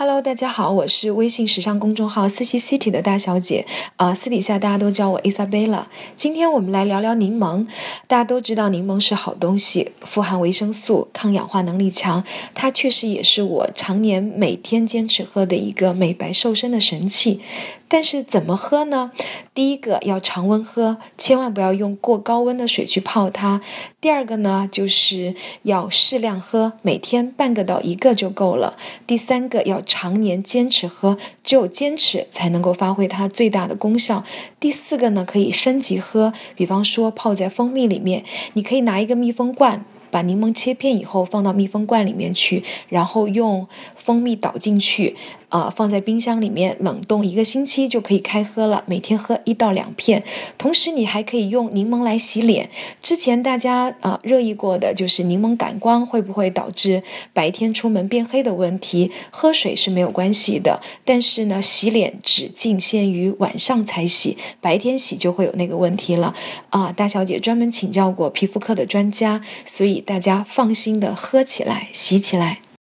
Hello，大家好，我是微信时尚公众号四喜 City 的大小姐，啊，私底下大家都叫我 Isabella。今天我们来聊聊柠檬。大家都知道柠檬是好东西，富含维生素，抗氧化能力强，它确实也是我常年每天坚持喝的一个美白瘦身的神器。但是怎么喝呢？第一个要常温喝，千万不要用过高温的水去泡它。第二个呢，就是要适量喝，每天半个到一个就够了。第三个要常年坚持喝，只有坚持才能够发挥它最大的功效。第四个呢，可以升级喝，比方说泡在蜂蜜里面，你可以拿一个密封罐。把柠檬切片以后放到密封罐里面去，然后用蜂蜜倒进去，呃，放在冰箱里面冷冻一个星期就可以开喝了。每天喝一到两片，同时你还可以用柠檬来洗脸。之前大家呃热议过的就是柠檬感光会不会导致白天出门变黑的问题？喝水是没有关系的，但是呢，洗脸只仅限于晚上才洗，白天洗就会有那个问题了。啊，大小姐专门请教过皮肤科的专家，所以大家放心的喝起来，洗起来。